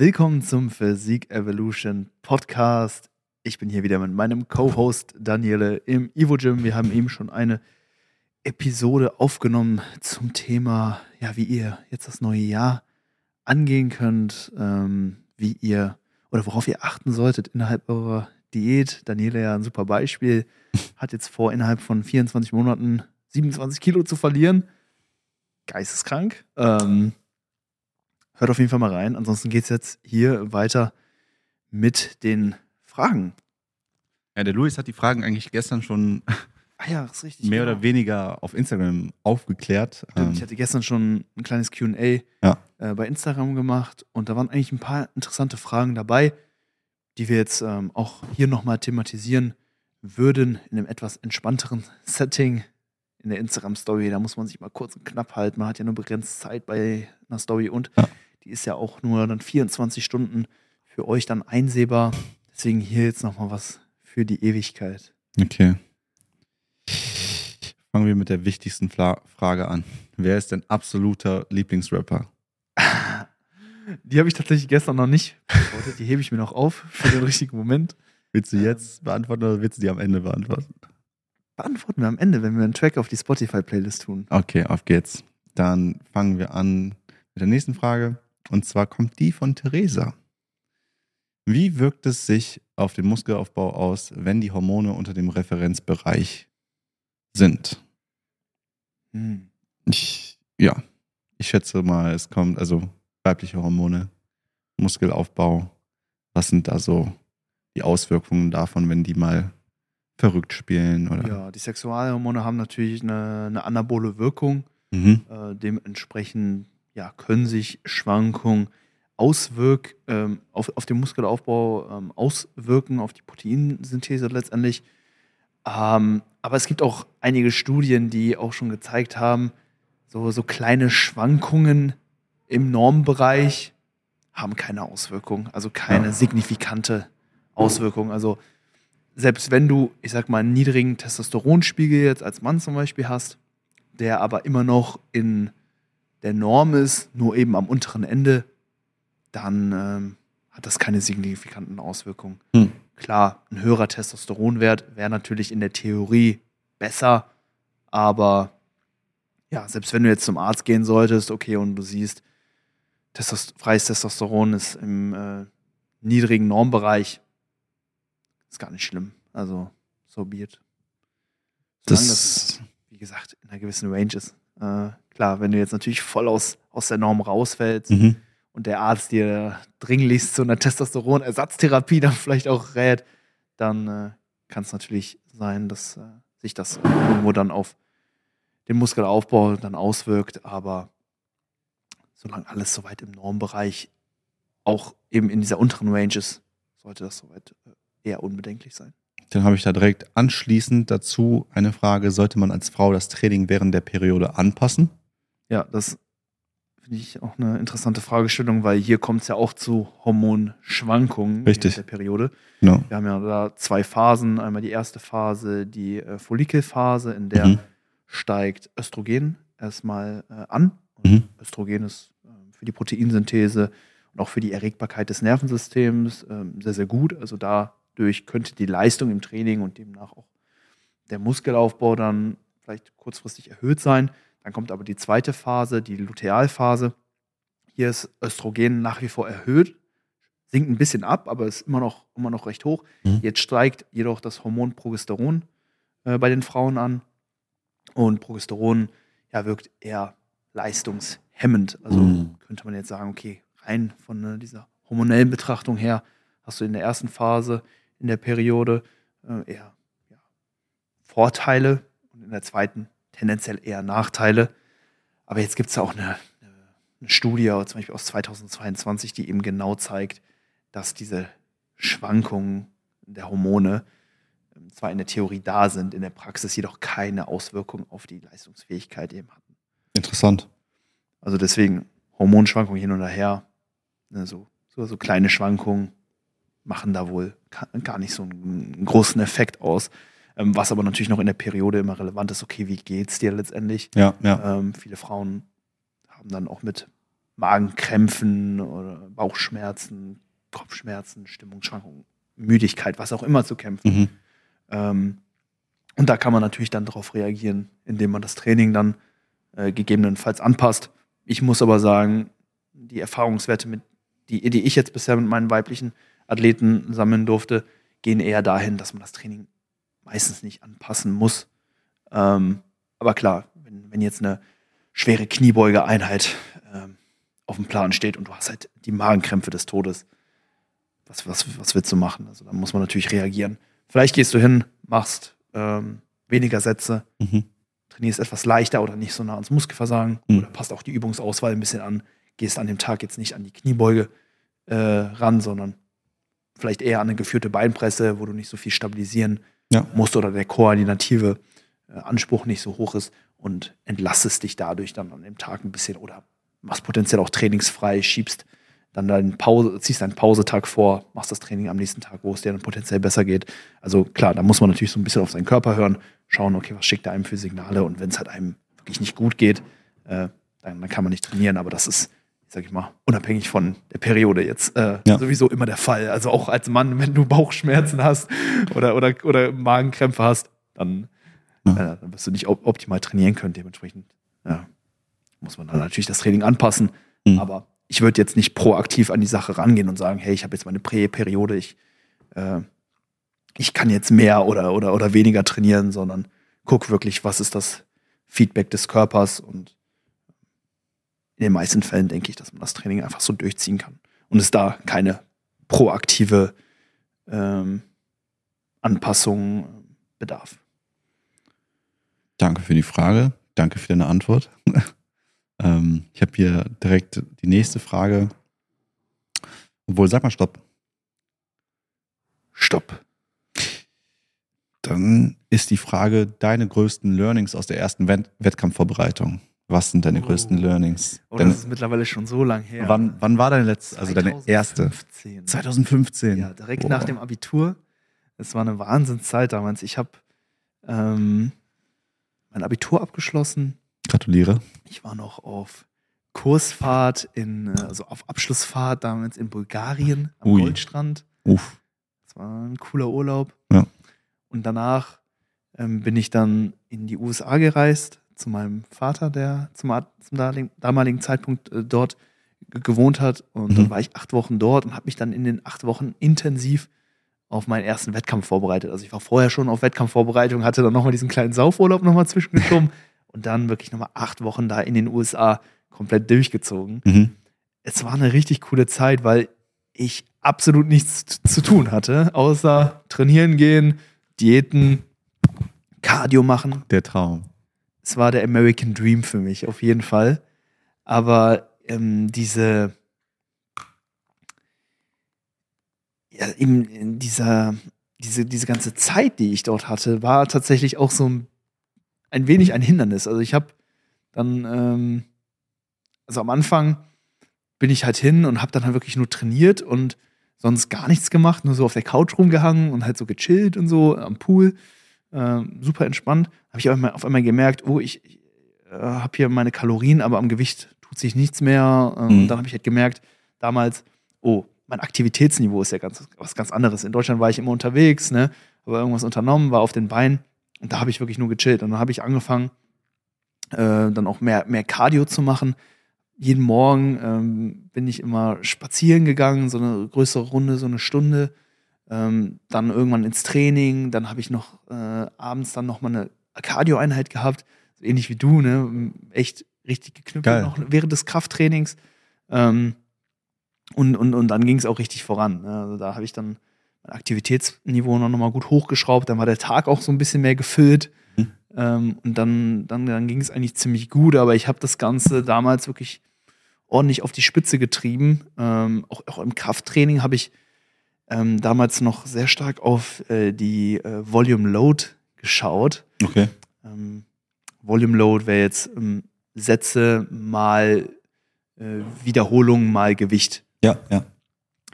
Willkommen zum Physik Evolution Podcast. Ich bin hier wieder mit meinem Co-Host Daniele im Evo Gym. Wir haben eben schon eine Episode aufgenommen zum Thema, ja, wie ihr jetzt das neue Jahr angehen könnt, ähm, wie ihr oder worauf ihr achten solltet innerhalb eurer Diät. Daniele ja ein super Beispiel, hat jetzt vor, innerhalb von 24 Monaten 27 Kilo zu verlieren. Geisteskrank. Ähm, hört auf jeden Fall mal rein. Ansonsten geht es jetzt hier weiter mit den Fragen. Ja, der Luis hat die Fragen eigentlich gestern schon Ah ja, richtig. mehr genau. oder weniger auf Instagram aufgeklärt. Stimmt, ich Ähm, hatte gestern schon ein kleines QA Ja. äh, bei Instagram gemacht und da waren eigentlich ein paar interessante Fragen dabei, die wir jetzt ähm, auch hier nochmal thematisieren würden in einem etwas entspannteren Setting in der Instagram-Story. Da muss man sich mal kurz und knapp halten. Man hat ja nur begrenzt Zeit bei einer Story und Ja. Die ist ja auch nur dann 24 Stunden für euch dann einsehbar. Deswegen hier jetzt nochmal was für die Ewigkeit. okay. Fangen wir mit der wichtigsten Fla Frage an. Wer ist dein absoluter Lieblingsrapper? Die habe ich tatsächlich gestern noch nicht beantwortet. Die hebe ich mir noch auf für den richtigen Moment. Willst du Ähm. jetzt beantworten oder willst du die am Ende beantworten? Beantworten wir am Ende, wenn wir einen Track auf die Spotify-Playlist tun. Okay, auf geht's. Dann fangen wir an mit der nächsten Frage. Und zwar kommt die von Theresa. Wie wirkt es sich auf den Muskelaufbau aus, wenn die Hormone unter dem Referenzbereich sind? Hm. Ich, ja, ich schätze mal, es kommt, also weibliche Hormone, Muskelaufbau. Was sind da so die Auswirkungen davon, wenn die mal verrückt spielen? Oder? Ja, die Sexualhormone haben natürlich eine, eine anabole Wirkung. Mhm. Äh, dementsprechend ja, können sich Schwankungen auswirk, ähm, auf, auf den Muskelaufbau ähm, auswirken, auf die Proteinsynthese letztendlich. Ähm, aber es gibt auch einige Studien, die auch schon gezeigt haben, so, so kleine Schwankungen im Normbereich haben keine Auswirkung, also keine Ja. signifikante Auswirkung. Also selbst wenn du, ich sag mal, einen niedrigen Testosteronspiegel jetzt als Mann zum Beispiel hast, der aber immer noch in der Norm ist, nur eben am unteren Ende, dann ähm, hat das keine signifikanten Auswirkungen. Hm. Klar, ein höherer Testosteronwert wäre natürlich in der Theorie besser, aber ja, selbst wenn du jetzt zum Arzt gehen solltest, okay, und du siehst, Testos freies Testosteron ist im äh, niedrigen Normbereich, ist gar nicht schlimm. Also, so be it. Solange das Das, wie gesagt, in einer gewissen Range ist. Äh, klar, wenn du jetzt natürlich voll aus, aus der Norm rausfällst mhm. und der Arzt dir dringlichst zu einer Testosteronersatztherapie dann vielleicht auch rät, dann äh, kann es natürlich sein, dass äh, sich das irgendwo dann auf den Muskelaufbau dann auswirkt. Aber solange alles soweit im Normbereich auch eben in dieser unteren Range ist, sollte das soweit äh, eher unbedenklich sein. Dann habe ich da direkt anschließend dazu eine Frage: Sollte man als Frau das Training während der Periode anpassen? Ja, das finde ich auch eine interessante Fragestellung, weil hier kommt es ja auch zu Hormonschwankungen Richtig. während der Periode. Genau. Wir haben ja da zwei Phasen. Einmal die erste Phase, die äh, Follikelphase, in der Mhm. steigt Östrogen erstmal äh, an. Und Mhm. Östrogen ist ähm, für die Proteinsynthese und auch für die Erregbarkeit des Nervensystems ähm, sehr, sehr gut. Also dadurch könnte die Leistung im Training und demnach auch der Muskelaufbau dann vielleicht kurzfristig erhöht sein. Dann kommt aber die zweite Phase, die Lutealphase. Hier ist Östrogen nach wie vor erhöht, sinkt ein bisschen ab, aber ist immer noch, immer noch recht hoch. Mhm. Jetzt steigt jedoch das Hormon Progesteron äh, bei den Frauen an. Und Progesteron ja, wirkt eher leistungshemmend. Also Mhm. könnte man jetzt sagen, okay, rein von äh, dieser hormonellen Betrachtung her hast du in der ersten Phase in der Periode äh, eher ja, Vorteile und in der zweiten tendenziell eher Nachteile. Aber jetzt gibt es ja auch eine, eine, Studie, zum Beispiel aus 2022, die eben genau zeigt, dass diese Schwankungen der Hormone ähm, zwar in der Theorie da sind, in der Praxis jedoch keine Auswirkung auf die Leistungsfähigkeit eben hatten. Interessant. Also deswegen Hormonschwankungen hin und her, ne, so, so, so kleine Schwankungen machen da wohl gar nicht so einen großen Effekt aus. Ähm, was aber natürlich noch in der Periode immer relevant ist, okay, wie geht's dir letztendlich? Ja, ja. Ähm, viele Frauen haben dann auch mit Magenkrämpfen oder Bauchschmerzen, Kopfschmerzen, Stimmungsschwankungen, Müdigkeit, was auch immer zu kämpfen. Mhm. Ähm, und da kann man natürlich dann darauf reagieren, indem man das Training dann äh, gegebenenfalls anpasst. Ich muss aber sagen, die Erfahrungswerte, mit, die, die ich jetzt bisher mit meinen weiblichen Athleten sammeln durfte, gehen eher dahin, dass man das Training meistens nicht anpassen muss. Ähm, aber klar, wenn, wenn jetzt eine schwere Kniebeugeeinheit ähm, auf dem Plan steht und du hast halt die Magenkrämpfe des Todes, was, was, was willst du machen? Also da muss man natürlich reagieren. Vielleicht gehst du hin, machst ähm, weniger Sätze, Mhm. trainierst etwas leichter oder nicht so nah ans Muskelversagen Mhm. oder passt auch die Übungsauswahl ein bisschen an, gehst an dem Tag jetzt nicht an die Kniebeuge äh, ran, sondern vielleicht eher an eine geführte Beinpresse, wo du nicht so viel stabilisieren Ja. musst oder der koordinative äh, Anspruch nicht so hoch ist und entlastest dich dadurch dann an dem Tag ein bisschen oder machst potenziell auch trainingsfrei, schiebst dann deinen Pause, ziehst deinen Pausetag vor, machst das Training am nächsten Tag, wo es dir dann potenziell besser geht. Also klar, da muss man natürlich so ein bisschen auf seinen Körper hören, schauen, okay, was schickt er einem für Signale und wenn es halt einem wirklich nicht gut geht, äh, dann, dann kann man nicht trainieren, aber das ist, sag ich mal, unabhängig von der Periode jetzt äh, Ja. sowieso immer der Fall. Also auch als Mann, wenn du Bauchschmerzen hast oder, oder, oder Magenkrämpfe hast, dann, Ja. äh, dann wirst du nicht op optimal trainieren können. Dementsprechend ja, muss man dann natürlich das Training anpassen. Mhm. Aber ich würde jetzt nicht proaktiv an die Sache rangehen und sagen, hey, ich habe jetzt meine Prä-Periode, ich, äh, ich kann jetzt mehr oder, oder, oder weniger trainieren, sondern guck wirklich, was ist das Feedback des Körpers und in den meisten Fällen denke ich, dass man das Training einfach so durchziehen kann und es da keine proaktive ähm, Anpassung bedarf. Danke für die Frage. Danke für deine Antwort. ähm, ich habe hier direkt die nächste Frage. Obwohl, sag mal Stopp. Stopp. Dann ist die Frage, deine größten Learnings aus der ersten Wett Wettkampfvorbereitung. Was sind deine Oh. größten Learnings? Oh, Deine- das ist mittlerweile schon so lang her. wann, wann war deine letzte, also deine erste? 2015. 2015. Ja, direkt Boah. nach dem Abitur. Es war eine Wahnsinnszeit damals. Ich habe ähm, mein Abitur abgeschlossen. Gratuliere. Ich war noch auf Kursfahrt in, also auf Abschlussfahrt damals in Bulgarien am Ui. Goldstrand. Uff. Das war ein cooler Urlaub. Ja. Und danach ähm, bin ich dann in die USA gereist zu meinem Vater, der zum, zum damaligen- damaligen Zeitpunkt äh, dort ge- gewohnt hat. Und Mhm. dann war ich acht Wochen dort und habe mich dann in den acht Wochen intensiv auf meinen ersten Wettkampf vorbereitet. Also ich war vorher schon auf Wettkampfvorbereitung, hatte dann nochmal diesen kleinen Saufurlaub nochmal zwischengeschoben und dann wirklich nochmal acht Wochen da in den USA komplett durchgezogen Mhm. es war eine richtig coole Zeit, weil ich absolut nichts zu tun hatte, außer trainieren gehen, Diäten, Cardio machen. Der Traum. Es war der American Dream für mich, auf jeden Fall. Aber ähm, diese, ja, eben in dieser, diese, diese ganze Zeit, die ich dort hatte, war tatsächlich auch so ein, ein wenig ein Hindernis. Also ich habe dann, ähm, also am Anfang bin ich halt hin und habe dann halt wirklich nur trainiert und sonst gar nichts gemacht, nur so auf der Couch rumgehangen und halt so gechillt und so am Pool. Ähm, super entspannt. Habe ich auf einmal, auf einmal gemerkt, oh, ich, ich äh, habe hier meine Kalorien, aber am Gewicht tut sich nichts mehr. Ähm, Mhm. Dann habe ich halt gemerkt, damals, oh, mein Aktivitätsniveau ist ja ganz, was ganz anderes. In Deutschland war ich immer unterwegs, ne, habe irgendwas unternommen, war auf den Beinen und da habe ich wirklich nur gechillt. Und dann habe ich angefangen, äh, dann auch mehr, mehr Cardio zu machen. Jeden Morgen ähm, bin ich immer spazieren gegangen, so eine größere Runde, so eine Stunde. Ähm, dann irgendwann ins Training. Dann habe ich noch äh, abends dann noch mal eine Cardio-Einheit gehabt, ähnlich wie du, ne? Echt richtig geknüppelt Geil. noch während des Krafttrainings. Ähm, und, und, und dann ging es auch richtig voran. Ne? Also da habe ich dann mein Aktivitätsniveau noch mal gut hochgeschraubt. Dann war der Tag auch so ein bisschen mehr gefüllt. Mhm. Ähm, und dann, dann, dann ging es eigentlich ziemlich gut. Aber ich habe das Ganze damals wirklich ordentlich auf die Spitze getrieben. Ähm, auch, auch im Krafttraining habe ich ähm, damals noch sehr stark auf äh, die äh, Volume Load geschaut. Okay. Ähm, Volume Load wäre jetzt ähm, Sätze mal äh, Wiederholung mal Gewicht. Ja, ja.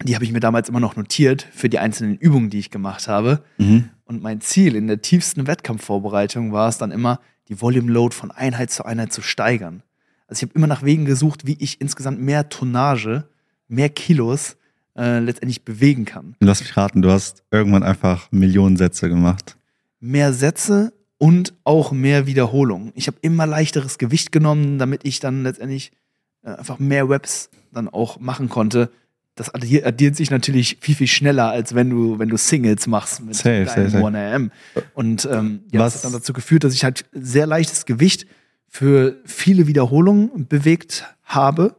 Die habe ich mir damals immer noch notiert für die einzelnen Übungen, die ich gemacht habe. Mhm. Und mein Ziel in der tiefsten Wettkampfvorbereitung war es dann immer, die Volume Load von Einheit zu Einheit zu steigern. Also ich habe immer nach Wegen gesucht, wie ich insgesamt mehr Tonnage, mehr Kilos äh, letztendlich bewegen kann. Lass mich raten, du hast irgendwann einfach Millionen Sätze gemacht. Mehr Sätze und auch mehr Wiederholungen. Ich habe immer leichteres Gewicht genommen, damit ich dann letztendlich äh, einfach mehr Webs dann auch machen konnte. Das addiert, addiert sich natürlich viel, viel schneller, als wenn du, wenn du Singles machst mit Safe, deinem safe. 1AM. Und ähm, ja, Was- das hat dann dazu geführt, dass ich halt sehr leichtes Gewicht für viele Wiederholungen bewegt habe.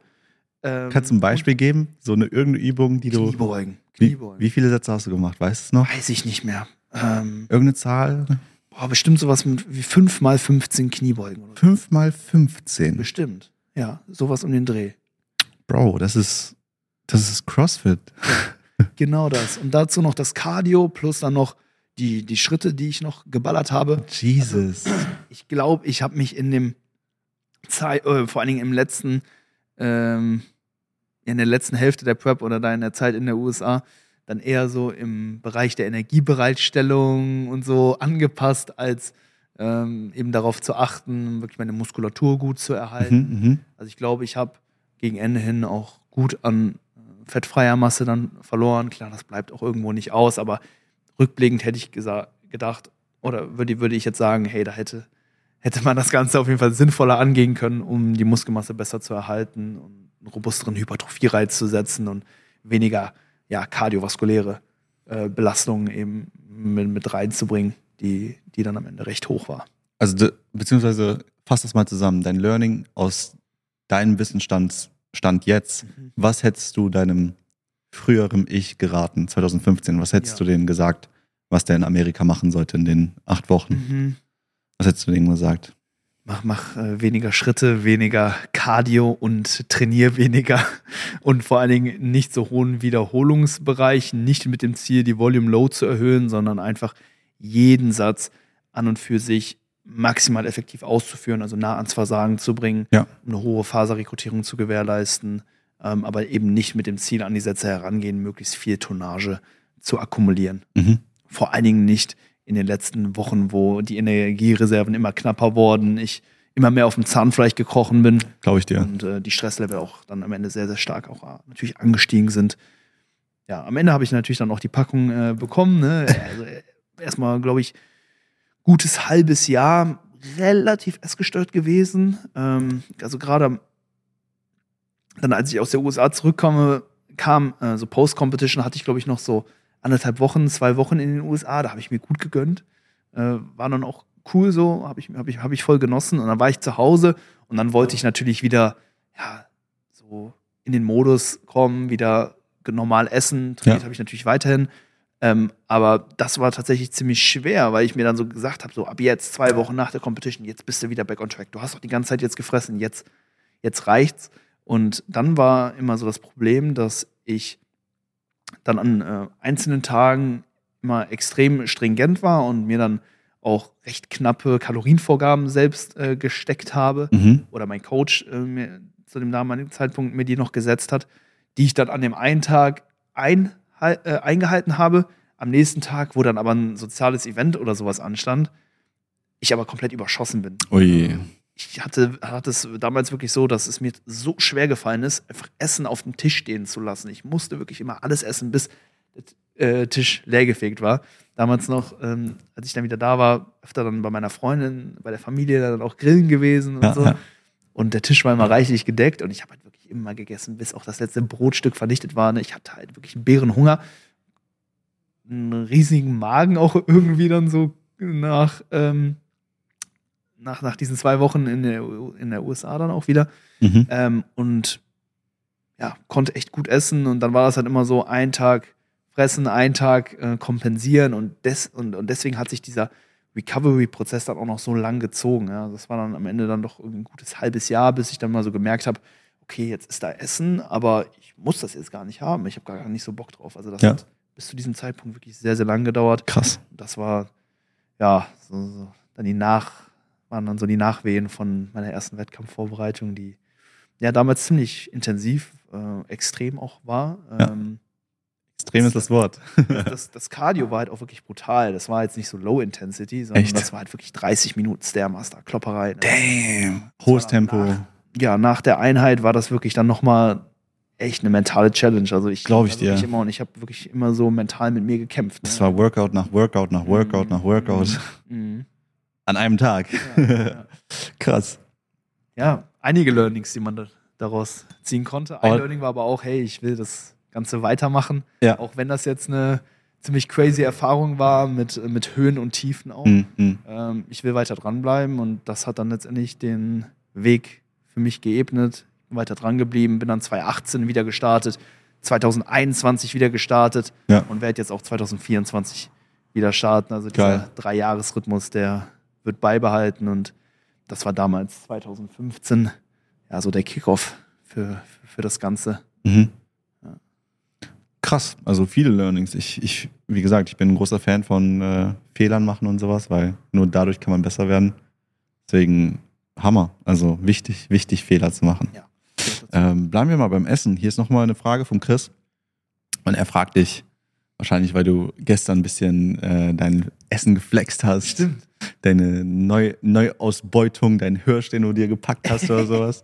Ähm, Kannst du ein Beispiel geben? So eine irgendeine Übung, die du. Kniebeugen. Wie, Kniebeugen. wie viele Sätze hast du gemacht? Weißt du es noch? Weiß ich nicht mehr. Ähm, Irgendeine Zahl? boah, bestimmt sowas mit wie 5 mal 15 Kniebeugen. Oder so. 5 mal 15. Bestimmt. Ja, sowas um den Dreh. Bro, das ist. Das ist CrossFit. Genau das. Und dazu noch das Cardio plus dann noch die, die Schritte, die ich noch geballert habe. Jesus. Ich glaube, ich habe mich in dem Zeit, äh, vor allen Dingen im letzten, ähm, in der letzten Hälfte der Prep oder da in der Zeit in der USA, dann eher so im Bereich der Energiebereitstellung und so angepasst, als ähm, eben darauf zu achten, wirklich meine Muskulatur gut zu erhalten. Mhm, mhm. Also ich glaube, ich habe gegen Ende hin auch gut an äh, fettfreier Masse dann verloren. Klar, das bleibt auch irgendwo nicht aus, aber rückblickend hätte ich gedacht, oder würde, würde ich jetzt sagen, hey, da hätte, hätte man das Ganze auf jeden Fall sinnvoller angehen können, um die Muskelmasse besser zu erhalten und einen robusteren Hypertrophie-Reiz zu setzen und weniger ja, kardiovaskuläre äh, Belastungen eben mit, mit reinzubringen, die, die dann am Ende recht hoch war. Also, de- beziehungsweise fass das mal zusammen. Dein Learning aus deinem Wissensstand Stand jetzt. Mhm. Was hättest du deinem früheren Ich geraten, 2015? Was hättest Ja. du denen gesagt, was der in Amerika machen sollte in den acht Wochen? Mhm. Was hättest du denen gesagt? Mach, mach äh, weniger Schritte, weniger Cardio und trainier weniger und vor allen Dingen nicht so hohen Wiederholungsbereich, nicht mit dem Ziel, die Volume Low zu erhöhen, sondern einfach jeden Satz an und für sich maximal effektiv auszuführen, also nah ans Versagen zu bringen, Ja. eine hohe Faserrekrutierung zu gewährleisten, ähm, aber eben nicht mit dem Ziel an die Sätze herangehen, möglichst viel Tonnage zu akkumulieren Mhm. vor allen Dingen nicht in den letzten Wochen, wo die Energiereserven immer knapper wurden, ich immer mehr auf dem Zahnfleisch gekrochen bin Glaube ich dir. und äh, die Stresslevel auch dann am Ende sehr, sehr stark auch äh, natürlich angestiegen sind. Ja, am Ende habe ich natürlich dann auch die Packung äh, bekommen. Ne? Also, äh, erstmal, glaube ich, gutes halbes Jahr relativ essgestört gewesen. Ähm, also gerade dann, als ich aus der USA zurückkomme, kam äh, so Post-Competition, hatte ich, glaube ich, noch so anderthalb Wochen, zwei Wochen in den USA. Da habe ich mir gut gegönnt. Äh, war dann auch cool so, habe ich, hab ich, hab ich voll genossen. Und dann war ich zu Hause und dann wollte ich natürlich wieder, ja, so in den Modus kommen, wieder normal essen. Trainiert Ja. habe ich natürlich weiterhin. Ähm, aber das war tatsächlich ziemlich schwer, weil ich mir dann so gesagt habe, so ab jetzt, zwei Wochen nach der Competition, jetzt bist du wieder back on track. Du hast doch die ganze Zeit jetzt gefressen, jetzt, jetzt reicht's. Und dann war immer so das Problem, dass ich dann an äh, einzelnen Tagen immer extrem stringent war und mir dann auch recht knappe Kalorienvorgaben selbst äh, gesteckt habe Mhm. oder mein Coach äh, mir zu dem damaligen Zeitpunkt mir die noch gesetzt hat, die ich dann an dem einen Tag ein, äh, eingehalten habe. Am nächsten Tag, wo dann aber ein soziales Event oder sowas anstand, ich aber komplett überschossen bin. Ui. Ich hatte, hatte es damals wirklich so, dass es mir so schwer gefallen ist, einfach Essen auf dem Tisch stehen zu lassen. Ich musste wirklich immer alles essen, bis der äh, Tisch leergefegt war. Damals noch, ähm, als ich dann wieder da war, öfter dann bei meiner Freundin, bei der Familie dann auch grillen gewesen und Ja, so. ja. Und der Tisch war immer reichlich gedeckt und ich habe halt wirklich immer gegessen, bis auch das letzte Brotstück vernichtet war. Ne? Ich hatte halt wirklich einen Bärenhunger. Einen riesigen Magen auch irgendwie dann so nach, ähm, nach, nach diesen zwei Wochen in der, in der USA dann auch wieder. Mhm. Ähm, und ja, konnte echt gut essen. Und dann war das halt immer so ein Tag fressen, ein Tag äh, kompensieren. Und, des, und, und deswegen hat sich dieser Recovery-Prozess dann auch noch so lang gezogen. Ja. Das war dann am Ende dann doch irgendwie ein gutes halbes Jahr, bis ich dann mal so gemerkt habe, okay, jetzt ist da Essen, aber ich muss das jetzt gar nicht haben. Ich habe gar nicht so Bock drauf. Also das Ja. hat bis zu diesem Zeitpunkt wirklich sehr, sehr lang gedauert. Krass. Das war, ja, so, so, dann die Nach, waren dann so die Nachwehen von meiner ersten Wettkampfvorbereitung, die ja damals ziemlich intensiv, äh, extrem auch war. Ja. Ähm, Extrem ist das Wort. das, das Cardio war halt auch wirklich brutal. Das war jetzt nicht so Low Intensity, sondern Echt? das war halt wirklich 30 Minuten Stairmaster, Klopperei. Ne? Damn. Hohes Das Tempo. Nach, ja, nach der Einheit war das wirklich dann nochmal echt eine mentale Challenge. Also ich Glaub ich wirklich dir. Immer, und ich habe wirklich immer so mental mit mir gekämpft. Das ne? war Workout nach Workout nach Workout nach Workout Mhm. An einem Tag. Ja, ja. Krass. ja, einige Learnings, die man da, daraus ziehen konnte. Ein Aber- Learning war aber auch, hey, ich will das Ganze weitermachen. Ja. Auch wenn das jetzt eine ziemlich crazy Erfahrung war mit, mit Höhen und Tiefen auch. Mhm. Ähm, ich will weiter dranbleiben und das hat dann letztendlich den Weg für mich geebnet. Weiter dran geblieben, bin dann 2018 wieder gestartet, 2021 wieder gestartet Ja. und werde jetzt auch 2024 wieder starten. Also dieser. Drei-Jahres-Rhythmus, der wird beibehalten und das war damals 2015 ja so der Kickoff für, für das Ganze. Mhm. Ja. Krass, also viele Learnings. Ich, ich, wie gesagt, ich bin ein großer Fan von äh, Fehlern machen und sowas, weil nur dadurch kann man besser werden. Deswegen Hammer. Also wichtig, wichtig, Fehler zu machen. Ja. Ähm, bleiben wir mal beim Essen. Hier ist nochmal eine Frage vom Chris. Und er fragt dich, wahrscheinlich weil du gestern ein bisschen äh, dein Essen geflext hast. Stimmt. Deine Neu Neuausbeutung, dein Hirsch, den du dir gepackt hast oder sowas.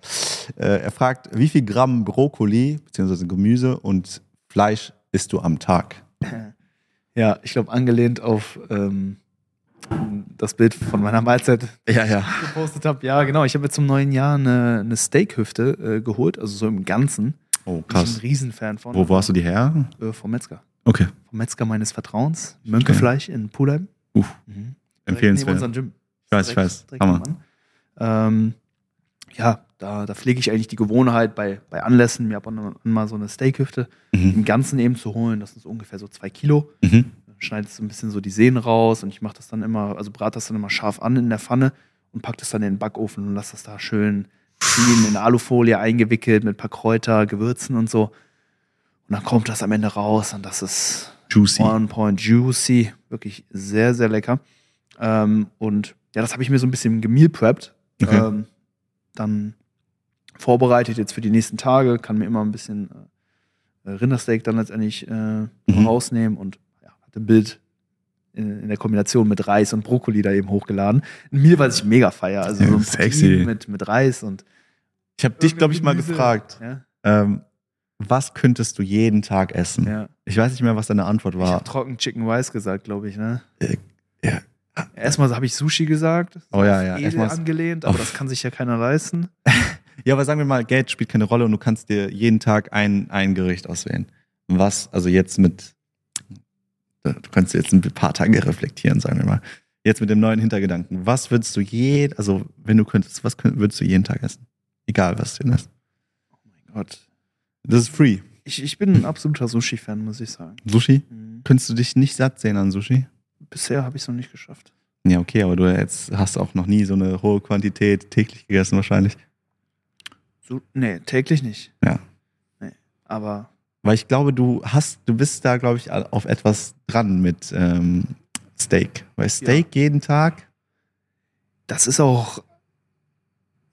Äh, er fragt, wie viel Gramm Brokkoli bzw. Gemüse und Fleisch isst du am Tag? Ja, ich glaube, angelehnt auf ähm, das Bild von meiner Mahlzeit Ja, ja. gepostet habe. Ja, genau. Ich habe jetzt zum neuen Jahr eine, eine Steakhüfte äh, geholt, also so im Ganzen. Oh, Bin ich krass. ein Riesenfan von. Wo, hast du die her? Äh, vom Metzger. Okay. Vom Metzger meines Vertrauens. Mönkefleisch in Pulheim. Uff, Mhm. Empfehlenswert. Neben unserem Gym. Ich weiß, ich Direkt- weiß. direkt Hammer. Ähm, ja, da, da pflege ich eigentlich die Gewohnheit, bei, bei Anlässen mir ab und an mal so eine Steakhüfte Mhm. im Ganzen eben zu holen. Das sind so ungefähr so zwei Kilo. Mhm. Dann schneidest du ein bisschen so die Sehnen raus und ich mache das dann immer, also brate das dann immer scharf an in der Pfanne und pack das dann in den Backofen und lass das da schön ziehen, in Alufolie eingewickelt mit ein paar Kräuter, Gewürzen und so. Und dann kommt das am Ende raus und das ist Juicy. on point juicy, wirklich sehr, sehr lecker. Ähm, und ja, das habe ich mir so ein bisschen gemeal prepped. Okay. Ähm, dann vorbereitet jetzt für die nächsten Tage, kann mir immer ein bisschen äh, Rindersteak dann letztendlich äh, Mhm. rausnehmen und ja, hatte ein Bild in, in der Kombination mit Reis und Brokkoli da eben hochgeladen. Ein Meal, was ich mega feier. Also Ja, so ein sexy. Mit, mit Reis und Ich habe dich, glaube ich, mal gefragt, Ja, ähm, was könntest du jeden Tag essen? ja. Ich weiß nicht mehr, was deine Antwort Ich war. habe trocken Chicken Rice gesagt, glaube ich, ne? Äh. Erstmal habe ich Sushi gesagt. Oh ja, ja, erstmal- angelehnt, aber das kann sich ja keiner leisten. Ja, aber sagen wir mal, Geld spielt keine Rolle und du kannst dir jeden Tag ein, ein Gericht auswählen. Was, also jetzt mit, du kannst jetzt ein paar Tage reflektieren, sagen wir mal. Jetzt mit dem neuen Hintergedanken. Was würdest du jeden, also wenn du könntest, was könnt, würdest du jeden Tag essen? Egal, was du isst. Gott. Das ist free. Ich, ich bin ein absoluter Sushi-Fan, muss ich sagen. Sushi? Mhm. Könntest du dich nicht satt sehen an Sushi? Bisher habe ich es noch nicht geschafft. Ja, okay, aber du jetzt hast auch noch nie so eine hohe Quantität täglich gegessen wahrscheinlich. So, nee, täglich nicht. Ja. Nee. Aber Weil ich glaube, du hast, du bist da, glaube ich, auf etwas dran mit ähm, Steak. Weil Steak jeden Tag, das ist auch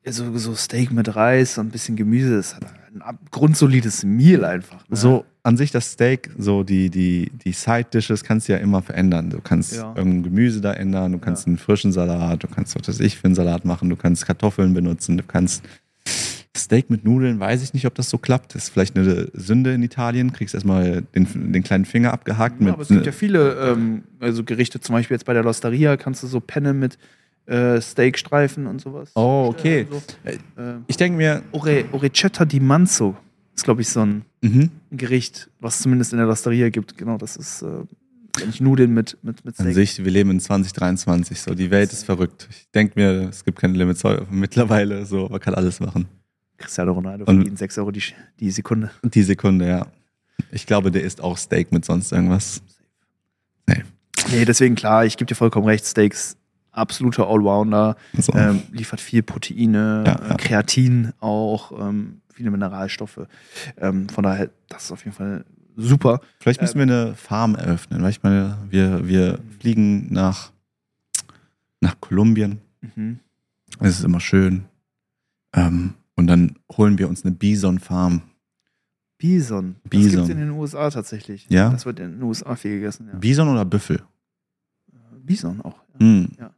so, so Steak mit Reis und ein bisschen Gemüse. Das ist ein grundsolides Meal einfach. Ne? so an sich das Steak, so die, die, die Side-Dishes kannst du ja immer verändern. Du kannst Ja. irgendein Gemüse da ändern, du kannst Ja. einen frischen Salat, du kannst, was weiß ich, für einen Salat machen, du kannst Kartoffeln benutzen, du kannst Steak mit Nudeln, weiß ich nicht, ob das so klappt. Das ist vielleicht eine Sünde in Italien. Kriegst erstmal den, den kleinen Finger abgehackt. Ja, mit, aber es gibt ja viele ähm, also Gerichte, zum Beispiel jetzt bei der Losteria kannst du so Penne mit äh, Steakstreifen und sowas. Oh, okay. So. Ich denke mir, Ore, Orecetta di Manzo ist, glaube ich, so ein mhm. Gericht, was es zumindest in der Losteria gibt. Genau, das ist äh, eigentlich Nudeln mit, mit, mit An Steak. sich, wir leben in 2023, so die Welt ist verrückt. Ich denke mir, es gibt keine Limits mittlerweile, so man kann alles machen. Cristiano Ronaldo Und- verdient 6 Euro die, die Sekunde. Und die Sekunde, ja. Ich glaube, der isst auch Steak mit sonst irgendwas. Nee, deswegen klar, ich gebe dir vollkommen recht, Steaks, absoluter Allrounder, So. ähm, liefert viel Proteine, Ja, ja. Äh, Kreatin auch, ähm, viele Mineralstoffe. Ähm, von daher, das ist auf jeden Fall super. Vielleicht müssen wir eine Farm eröffnen, weil ich meine, wir, wir fliegen nach, nach Kolumbien. Mhm. Es ist immer schön. Ähm, und dann holen wir uns eine Bison-Farm. Bison. Das Bison. gibt es in den USA tatsächlich. Ja? Das wird in den USA viel gegessen. Ja. Bison oder Büffel? Bison auch. Ja. Hm. Ja, ja.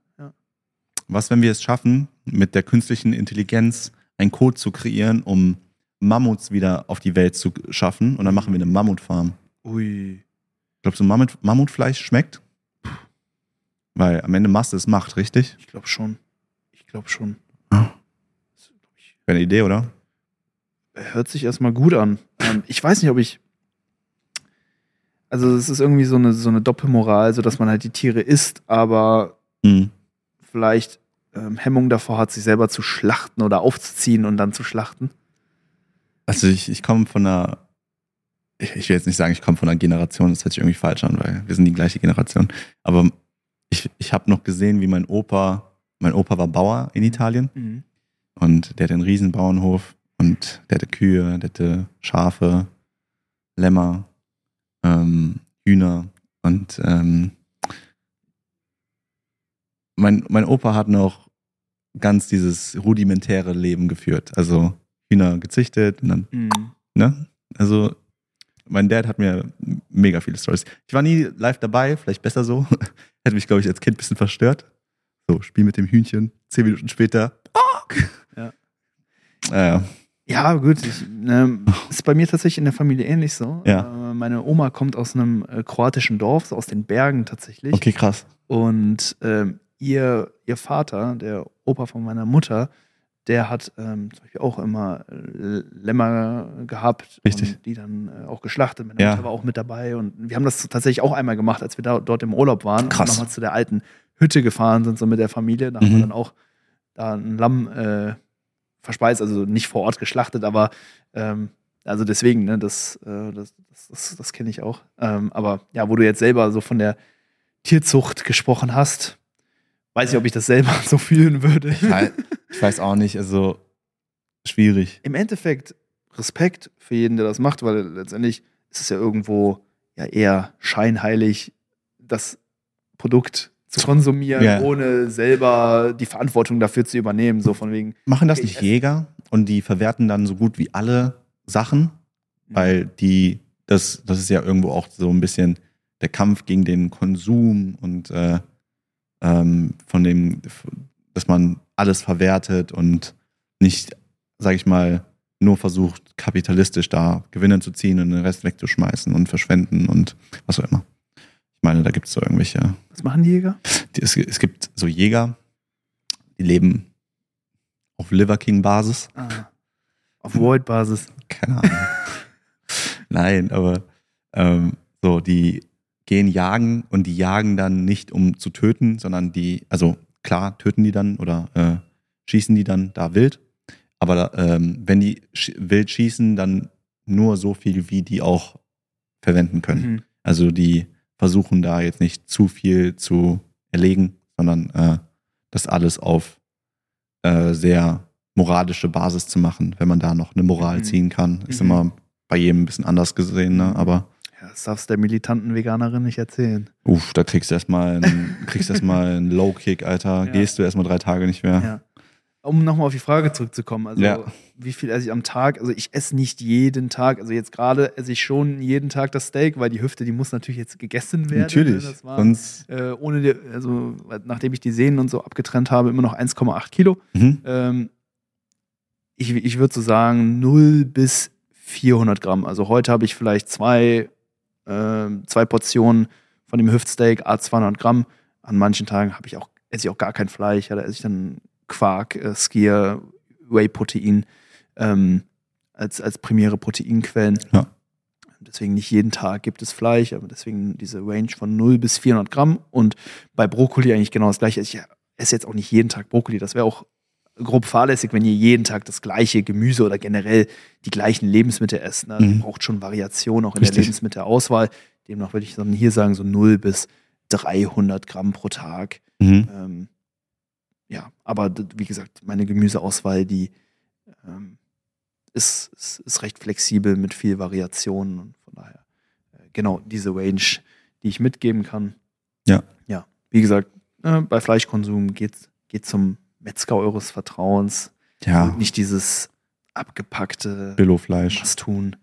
Was, wenn wir es schaffen, mit der künstlichen Intelligenz einen Code zu kreieren, um Mammuts wieder auf die Welt zu schaffen. Und dann machen wir eine Mammutfarm. Ui. Glaubst du, Mammut, Mammutfleisch schmeckt? Weil am Ende Masse ist Macht, richtig? Ich glaube schon. Ich glaube schon. Ja. Wäre eine Idee, oder? Hört sich erstmal gut an. Ähm, ich weiß nicht, ob ich. Also, es ist irgendwie so eine, so eine Doppelmoral, so dass man halt die Tiere isst, aber Mhm. vielleicht ähm, Hemmung davor hat, sich selber zu schlachten oder aufzuziehen und dann zu schlachten. Also ich, ich komme von einer, ich, ich will jetzt nicht sagen, ich komme von einer Generation, das hört sich irgendwie falsch an, weil wir sind die gleiche Generation. Aber ich, ich habe noch gesehen, wie mein Opa, mein Opa war Bauer in Italien und der hatte einen riesen Bauernhof und der hatte Kühe, der hatte Schafe, Lämmer, ähm, Hühner und ähm, mein, mein Opa hat noch ganz dieses rudimentäre Leben geführt. Also Hühner gezüchtet und dann Mhm. Ne? Also, mein Dad hat mir mega viele Stories. Ich war nie live dabei, vielleicht besser so. Hätte mich, glaube ich, als Kind ein bisschen verstört. So, Spiel mit dem Hühnchen, zehn Minuten später. Ah! Ja. Ja, Ja, gut. Ich, ne, ist bei mir tatsächlich in der Familie ähnlich so. Ja. Äh, meine Oma kommt aus einem äh, kroatischen Dorf, so aus den Bergen tatsächlich. okay, krass. Und ähm, ihr, ihr Vater, der Opa von meiner Mutter, der hat ähm, zum Beispiel auch immer Lämmer gehabt Richtig. und die dann äh, auch geschlachtet. Meine Ja. Mutter war auch mit dabei und wir haben das tatsächlich auch einmal gemacht, als wir da, dort im Urlaub waren Krass. und nochmal zu der alten Hütte gefahren sind, so mit der Familie. Da haben wir Mhm. dann auch da ein Lamm äh, verspeist, also nicht vor Ort geschlachtet, aber ähm, also deswegen, ne, das, äh, das, das, das, das kenne ich auch. Ähm, aber ja, wo du jetzt selber so von der Tierzucht gesprochen hast, weiß ich, ob ich das selber so fühlen würde. Ich weiß, ich weiß auch nicht, also schwierig. Im Endeffekt Respekt für jeden, der das macht, weil letztendlich ist es ja irgendwo ja eher scheinheilig, das Produkt zu konsumieren, Ja. ohne selber die Verantwortung dafür zu übernehmen. So von wegen, Machen das Ich nicht Jäger und die verwerten dann so gut wie alle Sachen? Weil die, das, das ist ja irgendwo auch so ein bisschen der Kampf gegen den Konsum und äh, ähm, von dem, dass man alles verwertet und nicht, sag ich mal, nur versucht, kapitalistisch da Gewinne zu ziehen und den Rest wegzuschmeißen und verschwenden und was auch immer. Ich meine, da gibt es so irgendwelche. was machen die Jäger? Die, es, es gibt so Jäger, die leben auf Liver King-Basis. Ah, auf Void-Basis. Keine Ahnung. Nein, aber ähm, so, die gehen jagen und die jagen dann nicht, um zu töten, sondern die, also klar, töten die dann oder äh, schießen die dann da wild. Aber ähm, wenn die sch wild schießen, dann nur so viel, wie die auch verwenden können. Mhm. Also die versuchen da jetzt nicht zu viel zu erlegen, sondern äh, das alles auf äh, sehr moralische Basis zu machen, wenn man da noch eine Moral Mhm. ziehen kann. Ist Mhm. immer bei jedem ein bisschen anders gesehen, ne? aber Ja, das darfst du der militanten Veganerin nicht erzählen. uff, da kriegst du erstmal einen, kriegst erstmal einen Low-Kick, Alter. Ja. Gehst du erstmal drei Tage nicht mehr. Ja. Um nochmal auf die Frage zurückzukommen, also Ja. wie viel esse ich am Tag? Also ich esse nicht jeden Tag, also jetzt gerade esse ich schon jeden Tag das Steak, weil die Hüfte, die muss natürlich jetzt gegessen werden. Natürlich. Ne? Das war, Sonst, äh, ohne die, also nachdem ich die Sehnen und so abgetrennt habe, immer noch 1,8 Kilo. mhm. Ähm, ich ich würde so sagen 0 bis 400 Gramm. Also heute habe ich vielleicht zwei, ähm, zwei Portionen von dem Hüftsteak, a 200 Gramm. An manchen Tagen habe ich auch, esse ich auch gar kein Fleisch. Ja, da esse ich dann Quark, äh, Skier, Whey-Protein ähm, als, als primäre Proteinquellen. Ja. Deswegen nicht jeden Tag gibt es Fleisch, aber deswegen diese Range von 0 bis 400 Gramm. Und bei Brokkoli eigentlich genau das gleiche. Ich esse jetzt auch nicht jeden Tag Brokkoli. Das wäre auch grob fahrlässig, wenn ihr jeden Tag das gleiche Gemüse oder generell die gleichen Lebensmittel esst. Ne? Mhm. Braucht schon Variation auch in der Richtig. Lebensmittelauswahl. Demnach würde ich dann hier sagen, so 0 bis 300 Gramm pro Tag. Mhm. Ähm, ja, aber wie gesagt, meine Gemüseauswahl, die ähm, ist, ist, ist recht flexibel mit viel Variation und von daher äh, genau diese Range, die ich mitgeben kann. Ja. Ja, wie gesagt, äh, bei Fleischkonsum geht, geht zum Metzger eures Vertrauens. Ja, Und nicht dieses abgepackte Billo-Fleisch, was tun.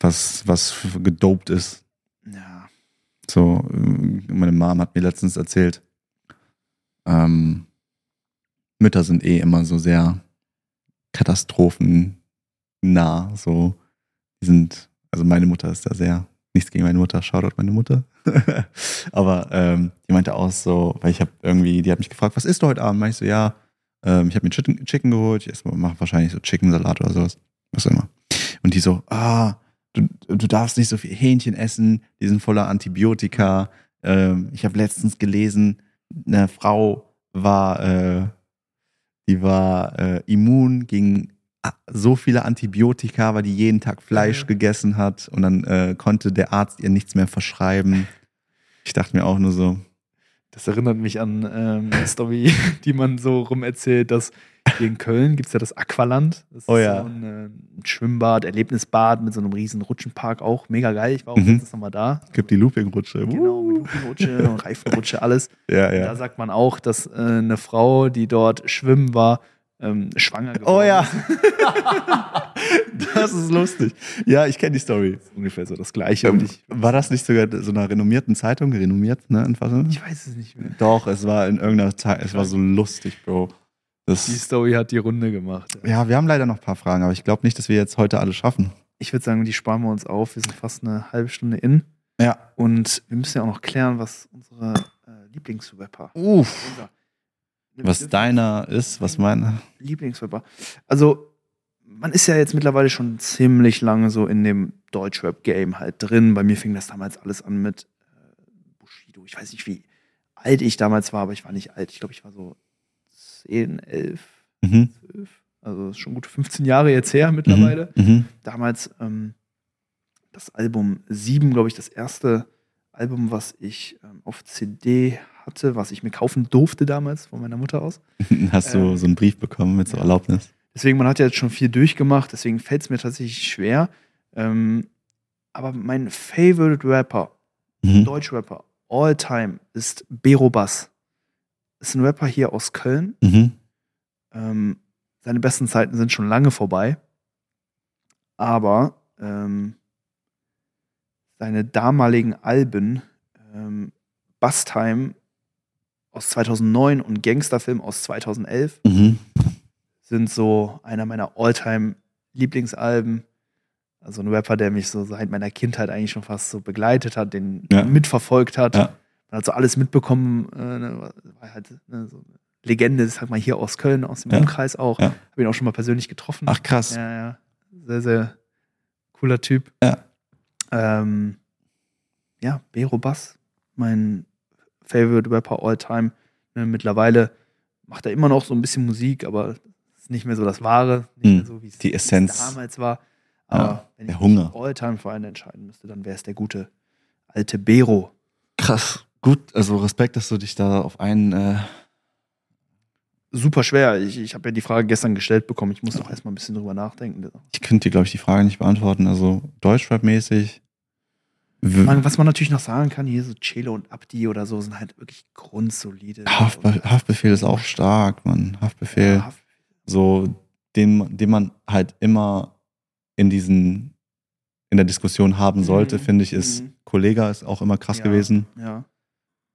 was, was gedopt ist. Ja. So, äh, meine Mom hat mir letztens erzählt, ähm, Mütter sind eh immer so sehr Katastrophen nah. So, die sind, also meine Mutter ist da sehr, nichts gegen meine Mutter, Shoutout meine Mutter. Aber ähm, die meinte auch so, weil ich habe irgendwie, die hat mich gefragt, was isst du heute Abend? Meinte ich so, ja, ähm, ich habe mir Chicken, Chicken geholt, ich mache wahrscheinlich so Chicken-Salat oder sowas, was immer. Und die so, ah, du, du darfst nicht so viel Hähnchen essen, die sind voller Antibiotika. Ähm, ich habe letztens gelesen, eine Frau war, äh, die war äh, immun gegen so viele Antibiotika, weil die jeden Tag Fleisch ja. gegessen hat und dann äh, konnte der Arzt ihr nichts mehr verschreiben. Ich dachte mir auch nur so. Das erinnert mich an ähm, eine Story, die man so rum erzählt, dass hier in Köln gibt es ja das Aqualand. Das oh ja. So ein, äh, ein, Schwimmbad, Erlebnisbad mit so einem riesen Rutschenpark auch. Mega geil. Ich war auch mhm. letztens nochmal da. Es gibt die Loopingrutsche. Genau, Loopingrutsche und Reifenrutsche, alles. Ja, ja. da sagt man auch, dass äh, eine Frau, die dort schwimmen war, ähm, schwanger geworden Oh ja. das ist lustig. Ja, ich kenne die Story. ungefähr so das Gleiche. Ähm, war das nicht sogar so einer renommierten Zeitung? Renommiert, ne? Ich weiß es nicht mehr. Doch, es war in irgendeiner Zeit. Es war so lustig, Bro. Das, die Story hat die Runde gemacht. Ja. ja, wir haben leider noch ein paar Fragen, aber ich glaube nicht, dass wir jetzt heute alle schaffen. Ich würde sagen, die sparen wir uns auf. Wir sind fast eine halbe Stunde in. Ja. Und wir müssen ja auch noch klären, was unsere äh, Lieblingsrapper. Uff. Was deiner ist, was meiner. Lieblingsrapper. Also, man ist ja jetzt mittlerweile schon ziemlich lange so in dem Deutschrap-Game halt drin. Bei mir fing das damals alles an mit äh, Bushido. Ich weiß nicht, wie alt ich damals war, aber ich war nicht alt. Ich glaube, ich war so 10, 11, mhm. 12. Also schon gut 15 Jahre jetzt her mittlerweile. Mhm. mhm. Damals ähm, das Album 7, glaube ich, das erste Album, was ich ähm, auf CD hatte, was ich mir kaufen durfte damals von meiner Mutter aus. Hast du ähm, so einen Brief bekommen mit so Erlaubnis? Deswegen, man hat ja jetzt schon viel durchgemacht, deswegen fällt es mir tatsächlich schwer. Ähm, aber mein Favorite Rapper, mhm. Deutschrapper, all time, ist Bero Bass ist ein Rapper hier aus Köln. Mhm. Ähm, seine besten Zeiten sind schon lange vorbei. Aber ähm, seine damaligen Alben, ähm, Bustime aus 2009 und Gangsterfilm aus 2011, mhm. sind so einer meiner Alltime lieblingsalben Also ein Rapper, der mich so seit meiner Kindheit eigentlich schon fast so begleitet hat, den ja. mitverfolgt hat. Ja man hat so alles mitbekommen, äh, ne, war halt ne, so eine Legende, sag mal hier aus Köln, aus dem ja. Umkreis auch. Ja. Habe ihn auch schon mal persönlich getroffen. Ach krass. Ja, ja. Sehr, sehr cooler Typ. Ja. Ähm, ja, Bero Bass, mein Favorite Rapper all time. Ne, mittlerweile macht er immer noch so ein bisschen Musik, aber ist nicht mehr so das Wahre, nicht hm. mehr so, wie es Die Essenz. damals war. Aber ja, wenn der ich Hunger. all time für einen entscheiden müsste, dann wäre es der gute alte Bero. Krass. Gut, also Respekt, dass du dich da auf einen. Äh Super schwer. Ich, ich habe ja die Frage gestern gestellt bekommen. Ich muss noch erstmal ein bisschen drüber nachdenken. Ich könnte dir, glaube ich, die Frage nicht beantworten. Also Deutschrap-mäßig. Was man natürlich noch sagen kann, hier so Chelo und Abdi oder so sind halt wirklich grundsolide. Haftbe Haftbefehl ist auch stark, Mann. Haftbefehl. Ja, Haft so, den, den man halt immer in diesen, in der Diskussion haben mhm. sollte, mhm. finde ich, ist, mhm. Kollega ist auch immer krass ja, gewesen. Ja.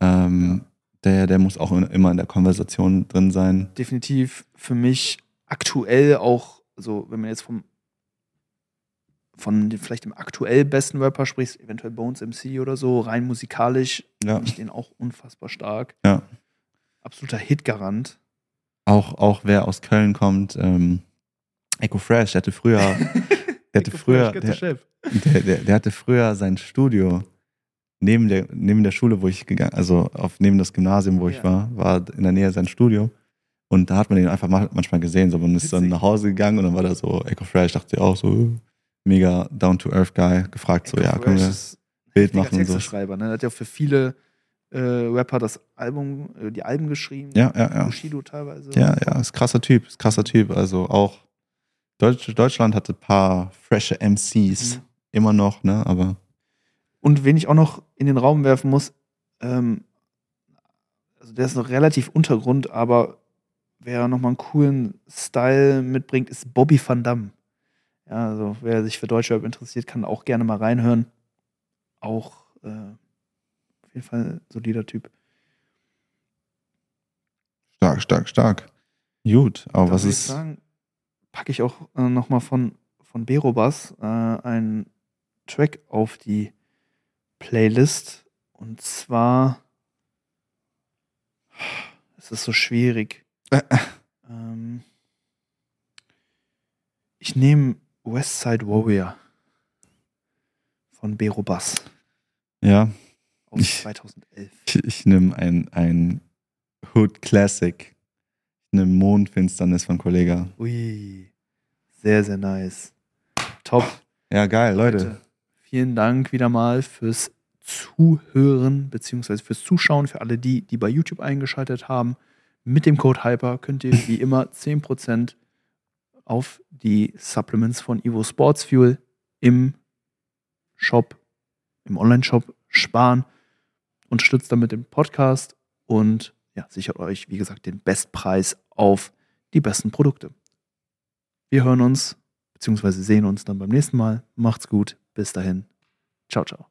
Ähm, der, der muss auch immer in der Konversation drin sein. Definitiv für mich aktuell auch, also wenn man jetzt vom von vielleicht dem aktuell besten Rapper spricht, eventuell Bones MC oder so, rein musikalisch, ja. finde ich den auch unfassbar stark. Ja. Absoluter Hitgarant. Auch, auch wer aus Köln kommt, ähm, Echo Fresh, der hatte früher, der hatte früher, der, der, der, der, hatte früher sein Studio neben der, neben der Schule, wo ich gegangen, also auf, neben das Gymnasium, wo ja. ich war, war in der Nähe sein Studio. Und da hat man ihn einfach manchmal gesehen. So, man ist dann nach Hause gegangen und dann war da so Echo Fresh, dachte ich auch so, mega down-to-earth-Guy, gefragt so, ja, können wir Bild machen und so. Schreiber, ne? Er hat ja für viele äh, Rapper das Album, äh, die Alben geschrieben. Ja, ja, ja. Bushido teilweise. Ja, ja, ist krasser Typ, ist krasser Typ. Also auch Deutsch, Deutschland hatte ein paar frische MCs, mhm. immer noch, ne, aber und wen ich auch noch in den Raum werfen muss, ähm, also der ist noch relativ Untergrund, aber wer nochmal einen coolen Style mitbringt, ist Bobby Van Damme. Ja, also wer sich für Deutschrap interessiert, kann auch gerne mal reinhören. Auch äh, auf jeden Fall ein solider Typ. Stark, stark, stark. Gut, aber da was ist. Sagen, packe ich auch äh, nochmal von, von Berobas äh, einen Track auf die Playlist. Und zwar. Es ist so schwierig. ähm, ich nehme Westside Warrior von Berobas Ja, aus Ich- 2011. ich, ich nehme ein, ein Hood Classic. Ich nehme Mondfinsternis von Kollega. Ui, sehr, sehr nice. Top. Ja, geil, Leute. Leute, vielen Dank wieder mal fürs Zuhören beziehungsweise fürs Zuschauen, für alle die, die bei YouTube eingeschaltet haben. Mit dem Code Hyper könnt ihr wie immer 10% auf die Supplements von Evo Sports Fuel im Shop, im Online-Shop sparen. Unterstützt damit den Podcast und ja, sichert euch, wie gesagt, den Bestpreis auf die besten Produkte. Wir hören uns beziehungsweise sehen uns dann beim nächsten Mal. Macht's gut. Bis dahin. Ciao, ciao.